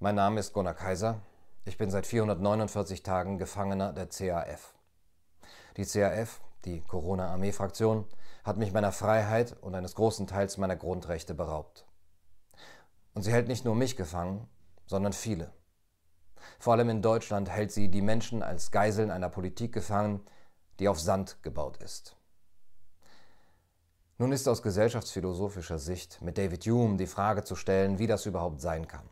Mein Name ist Gunnar Kaiser. Ich bin seit 449 Tagen Gefangener der CAF. Die CAF, die Corona-Armee-Fraktion, hat mich meiner Freiheit und eines großen Teils meiner Grundrechte beraubt. Und sie hält nicht nur mich gefangen, sondern viele. Vor allem in Deutschland hält sie die Menschen als Geiseln einer Politik gefangen, die auf Sand gebaut ist. Nun ist aus gesellschaftsphilosophischer Sicht mit David Hume die Frage zu stellen, wie das überhaupt sein kann.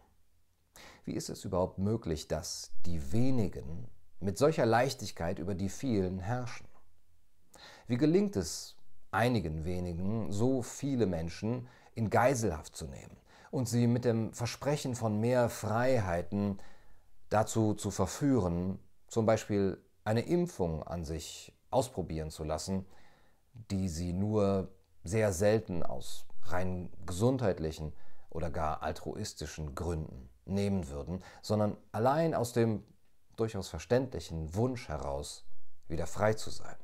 Wie ist es überhaupt möglich, dass die wenigen mit solcher Leichtigkeit über die vielen herrschen? Wie gelingt es einigen wenigen, so viele Menschen in Geiselhaft zu nehmen und sie mit dem Versprechen von mehr Freiheiten dazu zu verführen, zum Beispiel eine Impfung an sich ausprobieren zu lassen, die sie nur sehr selten aus rein gesundheitlichen oder gar altruistischen Gründen nehmen würden, sondern allein aus dem durchaus verständlichen Wunsch heraus, wieder frei zu sein.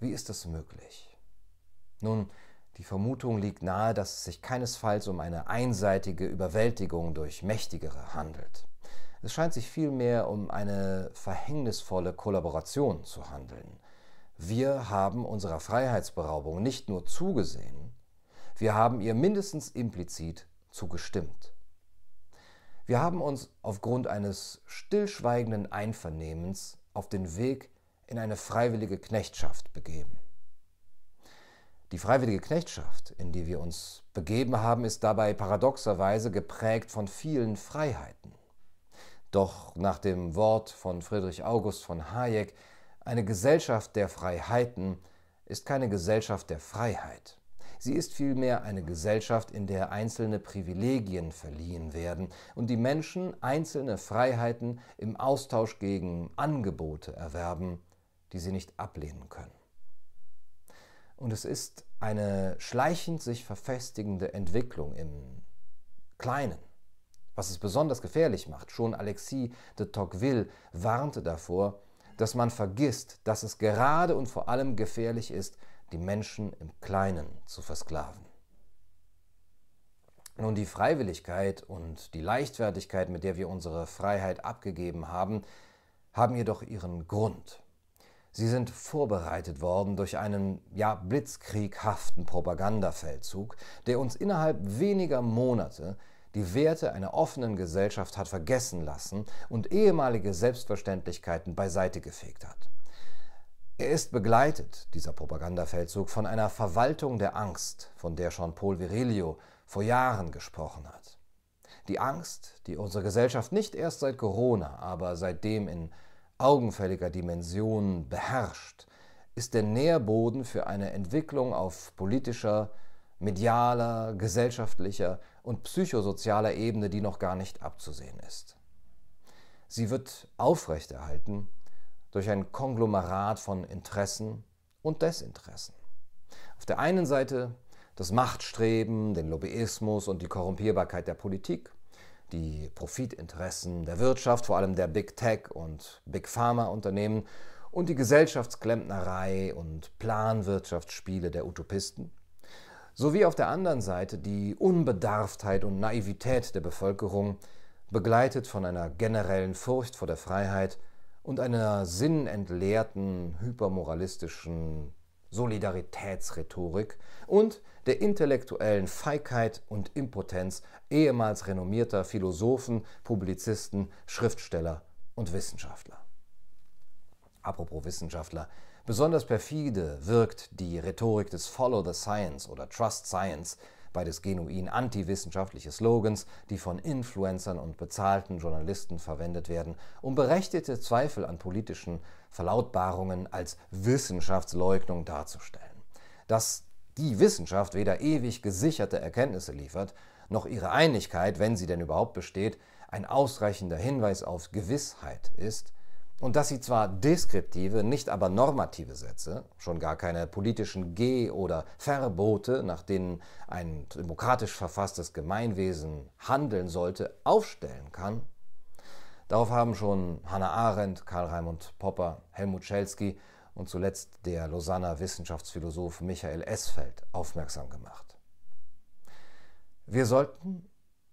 Wie ist das möglich? Nun, die Vermutung liegt nahe, dass es sich keinesfalls um eine einseitige Überwältigung durch Mächtigere handelt. Es scheint sich vielmehr um eine verhängnisvolle Kollaboration zu handeln. Wir haben unserer Freiheitsberaubung nicht nur zugesehen, wir haben ihr mindestens implizit zugestimmt. Wir haben uns aufgrund eines stillschweigenden Einvernehmens auf den Weg in eine freiwillige Knechtschaft begeben. Die freiwillige Knechtschaft, in die wir uns begeben haben, ist dabei paradoxerweise geprägt von vielen Freiheiten. Doch nach dem Wort von Friedrich August von Hayek, eine Gesellschaft der Freiheiten ist keine Gesellschaft der Freiheit. Sie ist vielmehr eine Gesellschaft, in der einzelne Privilegien verliehen werden und die Menschen einzelne Freiheiten im Austausch gegen Angebote erwerben, die sie nicht ablehnen können. Und es ist eine schleichend sich verfestigende Entwicklung im Kleinen, was es besonders gefährlich macht. Schon Alexis de Tocqueville warnte davor, dass man vergisst, dass es gerade und vor allem gefährlich ist, die Menschen im Kleinen zu versklaven. Nun, die Freiwilligkeit und die Leichtfertigkeit, mit der wir unsere Freiheit abgegeben haben, haben jedoch ihren Grund. Sie sind vorbereitet worden durch einen ja blitzkrieghaften Propagandafeldzug, der uns innerhalb weniger Monate die Werte einer offenen Gesellschaft hat vergessen lassen und ehemalige Selbstverständlichkeiten beiseite gefegt hat. Er ist begleitet, dieser Propagandafeldzug, von einer Verwaltung der Angst, von der schon Paul Virilio vor Jahren gesprochen hat. Die Angst, die unsere Gesellschaft nicht erst seit Corona, aber seitdem in augenfälliger Dimension beherrscht, ist der Nährboden für eine Entwicklung auf politischer, medialer, gesellschaftlicher und psychosozialer Ebene, die noch gar nicht abzusehen ist. Sie wird aufrechterhalten durch ein Konglomerat von Interessen und Desinteressen. Auf der einen Seite das Machtstreben, den Lobbyismus und die Korrumpierbarkeit der Politik, die Profitinteressen der Wirtschaft, vor allem der Big Tech und Big Pharma Unternehmen und die Gesellschaftsklempnerei und Planwirtschaftsspiele der Utopisten, sowie auf der anderen Seite die Unbedarftheit und Naivität der Bevölkerung, begleitet von einer generellen Furcht vor der Freiheit und einer sinnentleerten, hypermoralistischen Solidaritätsrhetorik und der intellektuellen Feigheit und Impotenz ehemals renommierter Philosophen, Publizisten, Schriftsteller und Wissenschaftler. Apropos Wissenschaftler, besonders perfide wirkt die Rhetorik des Follow the Science oder Trust Science, beides genuin antiwissenschaftliche Slogans, die von Influencern und bezahlten Journalisten verwendet werden, um berechtigte Zweifel an politischen Verlautbarungen als Wissenschaftsleugnung darzustellen. Dass die Wissenschaft weder ewig gesicherte Erkenntnisse liefert, noch ihre Einigkeit, wenn sie denn überhaupt besteht, ein ausreichender Hinweis auf Gewissheit ist, und dass sie zwar deskriptive, nicht aber normative Sätze, schon gar keine politischen Geh- oder Verbote, nach denen ein demokratisch verfasstes Gemeinwesen handeln sollte, aufstellen kann, darauf haben schon Hannah Arendt, Karl Raimund Popper, Helmut Schelsky und zuletzt der Lausanner Wissenschaftsphilosoph Michael Esfeld aufmerksam gemacht. Wir sollten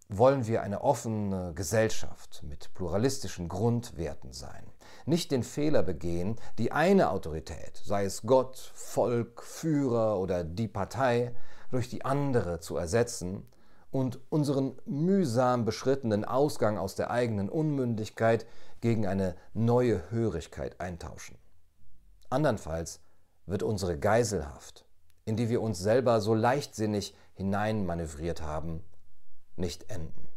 wollen wir eine offene Gesellschaft mit pluralistischen Grundwerten sein. Nicht den Fehler begehen, die eine Autorität, sei es Gott, Volk, Führer oder die Partei, durch die andere zu ersetzen und unseren mühsam beschrittenen Ausgang aus der eigenen Unmündigkeit gegen eine neue Hörigkeit eintauschen. Andernfalls wird unsere Geiselhaft, in die wir uns selber so leichtsinnig hineinmanövriert haben, nicht enden.